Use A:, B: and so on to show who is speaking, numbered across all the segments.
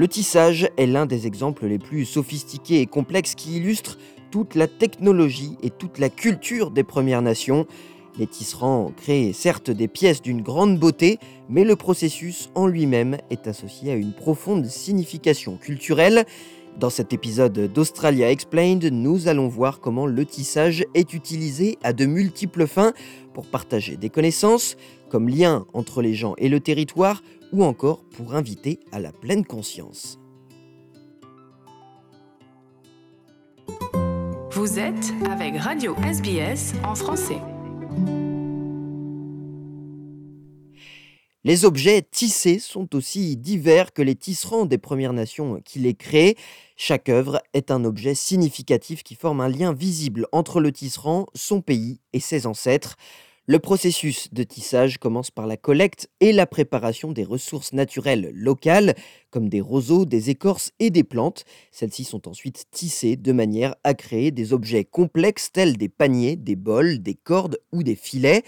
A: Le tissage est l'un des exemples les plus sophistiqués et complexes qui illustrent toute la technologie et toute la culture des Premières Nations. Les tisserands créent certes des pièces d'une grande beauté, mais le processus en lui-même est associé à une profonde signification culturelle. Dans cet épisode d'Australia Explained, nous allons voir comment le tissage est utilisé à de multiples fins pour partager des connaissances, comme lien entre les gens et le territoire, ou encore pour inviter à la pleine conscience.
B: Vous êtes avec Radio SBS en français.
A: Les objets tissés sont aussi divers que les tisserands des Premières Nations qui les créent. Chaque œuvre est un objet significatif qui forme un lien visible entre le tisserand, son pays et ses ancêtres. Le processus de tissage commence par la collecte et la préparation des ressources naturelles locales, comme des roseaux, des écorces et des plantes. Celles-ci sont ensuite tissées de manière à créer des objets complexes tels des paniers, des bols, des cordes ou des filets.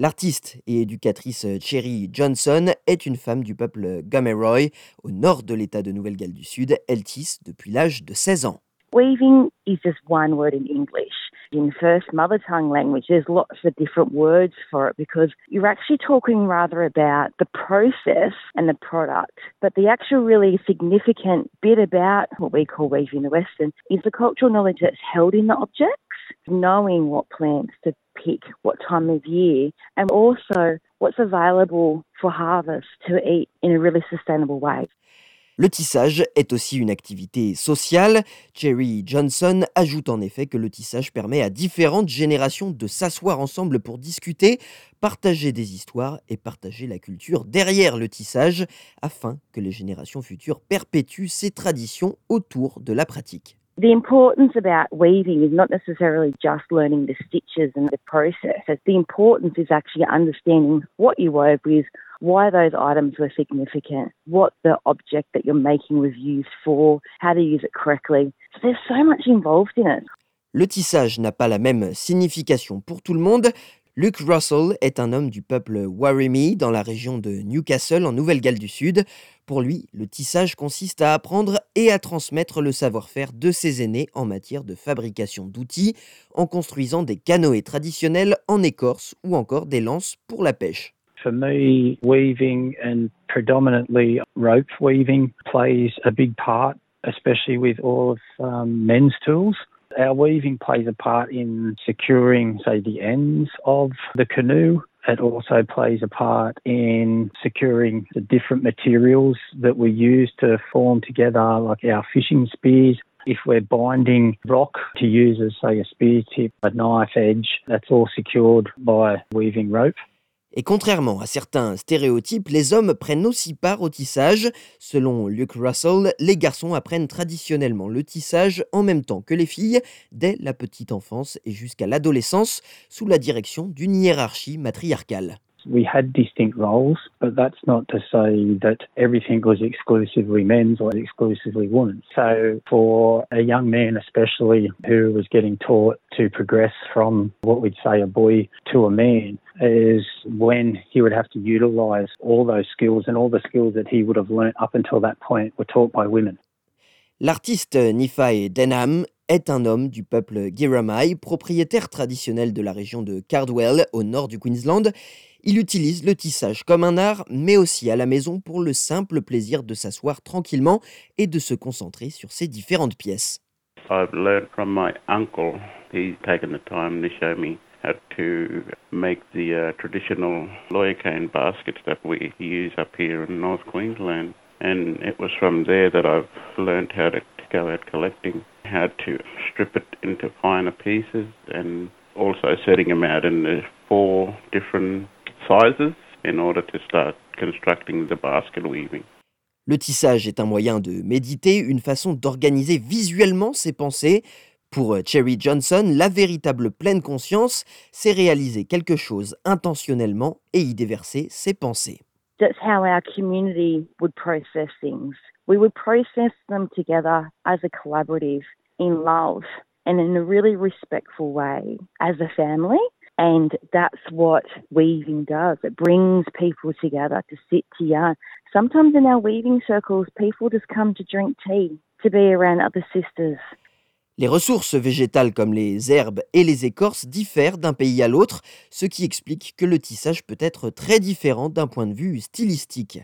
A: L'artiste et éducatrice Cherry Johnson est une femme du peuple Gameroy, au nord de l'État de Nouvelle-Galles du Sud. Elle tisse depuis l'âge de 16 ans.
C: Weaving is just one word in English. In first mother tongue language, there's lots of different words for it because you're actually talking rather about the process and the product. But the actual really significant bit about what we call weaving the Western is the cultural knowledge that's held in the objects, knowing what plants to pick, what time of year, and also what's available for harvest to eat in a really sustainable way.
A: Le tissage est aussi une activité sociale. Cherry Johnson ajoute en effet que le tissage permet à différentes générations de s'asseoir ensemble pour discuter, partager des histoires et partager la culture derrière le tissage, afin que les générations futures perpétuent ces traditions autour de la pratique.
C: The importance about weaving is not necessarily just learning the stitches and the process. The importance is actually understanding what you wove with, why those items were significant, what the object that you're making was used for, how to use it correctly. So there's so much involved in it.
A: Le tissage n'a pas la même signification pour tout le monde. Luke Russell est un homme du peuple Warimi dans la région de Newcastle en Nouvelle-Galles du Sud. Pour lui, le tissage consiste à apprendre et à transmettre le savoir-faire de ses aînés en matière de fabrication d'outils, en construisant des canoës traditionnels en écorce ou encore des lances pour la pêche.
D: For me, weaving and predominantly rope weaving plays a big part, especially with all of um, men's tools. Our weaving plays a part in securing, say, the ends of the canoe. It also plays a part in securing the different materials that we use to form together, like our fishing spears. If we're binding rock to use as, say, a spear tip, a knife edge, that's all secured by weaving rope.
A: Et contrairement à certains stéréotypes, les hommes prennent aussi part au tissage. Selon Luke Russell, les garçons apprennent traditionnellement le tissage en même temps que les filles, dès la petite enfance et jusqu'à l'adolescence, sous la direction d'une hiérarchie matriarcale.
D: We had distinct roles, but that's not to say that everything was exclusively men's or exclusively women's. So for a young man, especially who was getting taught to progress from what we'd say a boy to a man, is when he would have to utilize all those skills and all the skills that he would have learnt up until that point were taught by women.
A: L'artiste Nifai Denham est un homme du peuple Giramai, propriétaire traditionnel de la région de Cardwell, au nord du Queensland. Il utilise le tissage comme un art, mais aussi à la maison pour le simple plaisir de s'asseoir tranquillement et de se concentrer sur ses différentes pièces.
E: I've learned from my uncle. He's taken the time to show me how to make the uh, traditional lawyer cane baskets that we use up here in North Queensland. And it was from there that I've learned how to, to go out collecting, how to strip it into finer pieces, and also setting them out in the four different sizes in order to start constructing the basket weaving.
A: Le tissage est un moyen de méditer, une façon d'organiser visuellement ses pensées. Pour Cherry Johnson, la véritable pleine conscience, c'est réaliser quelque chose intentionnellement et y déverser ses pensées.
C: That's how our community would process things. We would process them together as a collaborative in love and in a really respectful way as a family. And that's what weaving does. It brings people together to sit to yarn. Sometimes in our weaving circles, people just come to drink tea, to be around other sisters.
A: Les ressources végétales comme les herbes et les écorces diffèrent d'un pays à l'autre, ce qui explique que le tissage peut être très différent d'un point de vue stylistique.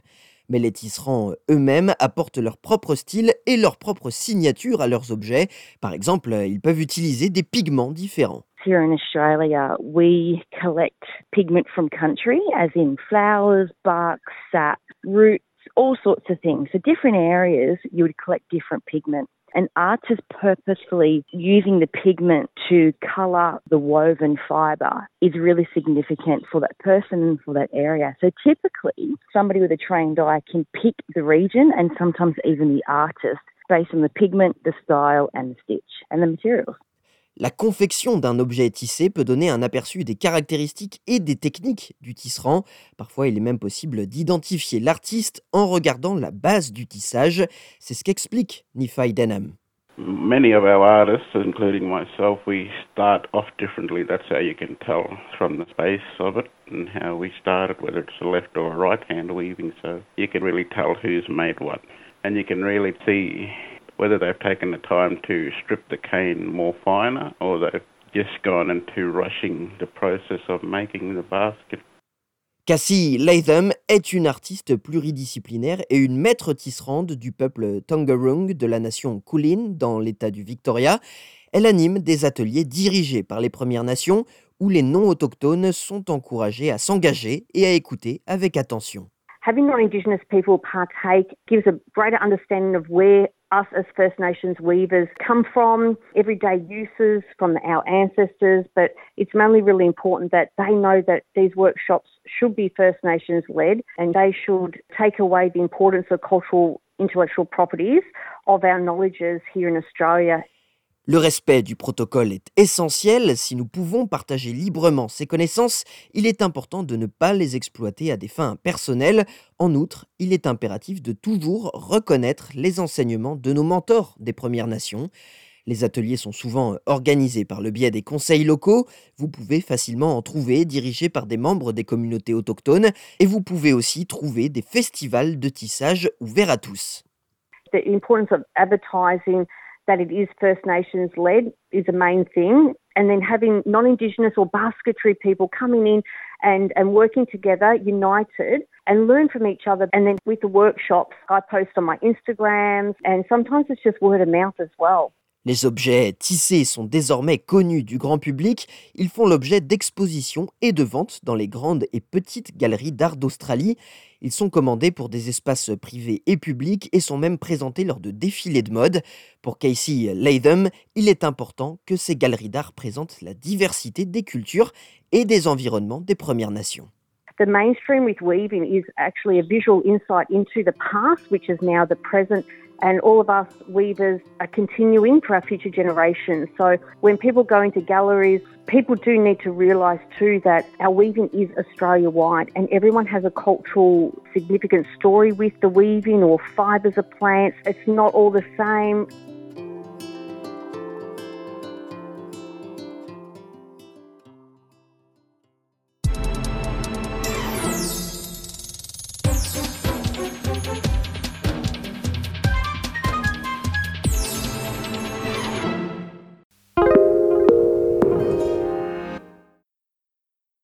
A: Mais les tisserands eux-mêmes apportent leur propre style et leur propre signature à leurs objets. Par exemple, ils peuvent utiliser des pigments différents.
C: Here in Australia, we collect pigment from country, as in flowers, bark, sap, roots, all sorts of things. So different areas, you would collect different pigment. And artists purposefully using the pigment to colour the woven fibre is really significant for that person and for that area. So typically, somebody with a trained eye can pick the region and sometimes even the artist based on the pigment, the style, and the stitch and the materials.
A: La confection d'un objet tissé peut donner un aperçu des caractéristiques et des techniques du tisserand. Parfois, il est même possible d'identifier l'artiste en regardant la base du tissage. C'est ce qu'explique Nifai Denham.
E: Many of our artists, including myself, we start off differently. That's how you can tell from the space of it and how we started, whether it's a left or a right hand weaving. So you can really tell who's made what. And you can really see whether they've taken the time to strip the cane more finer or they've just gone into rushing the process of making the basket.
A: Cassie Latham est une artiste pluridisciplinaire et une maître tisserande du peuple Tongarung de la nation Kulin dans l'état du Victoria. Elle anime des ateliers dirigés par les Premières Nations où les non-autochtones sont encouragés à s'engager et à écouter avec attention.
C: Having non-Indigenous people partake gives a greater understanding of where us as First Nations weavers come from, everyday uses from our ancestors, but it's mainly really important that they know that these workshops should be First Nations led and they should take away the importance of cultural intellectual properties of our knowledges here in Australia
A: Le respect du protocole est essentiel. Si nous pouvons partager librement ces connaissances, il est important de ne pas les exploiter à des fins personnelles. En outre, il est impératif de toujours reconnaître les enseignements de nos mentors des Premières Nations. Les ateliers sont souvent organisés par le biais des conseils locaux. Vous pouvez facilement en trouver dirigés par des membres des communautés autochtones et vous pouvez aussi trouver des festivals de tissage ouverts à tous.
C: That it is First Nations led is a main thing. And then having non Indigenous or basketry people coming in and, and working together, united, and learn from each other. And then with the workshops, I post on my Instagrams, and sometimes it's just word of mouth as well.
A: Les objets tissés sont désormais connus du grand public. Ils font l'objet d'expositions et de ventes dans les grandes et petites galeries d'art d'Australie. Ils sont commandés pour des espaces privés et publics et sont même présentés lors de défilés de mode. Pour Casey Latham, il est important que ces galeries d'art présentent la diversité des cultures et des environnements des Premières Nations.
C: The mainstream with weaving is actually a visual insight into the past, which is now the present and all of us weavers are continuing for our future generations. So when people go into galleries, people do need to realise too that our weaving is Australia wide and everyone has a cultural significant story with the weaving or fibres of plants. It's not all the same.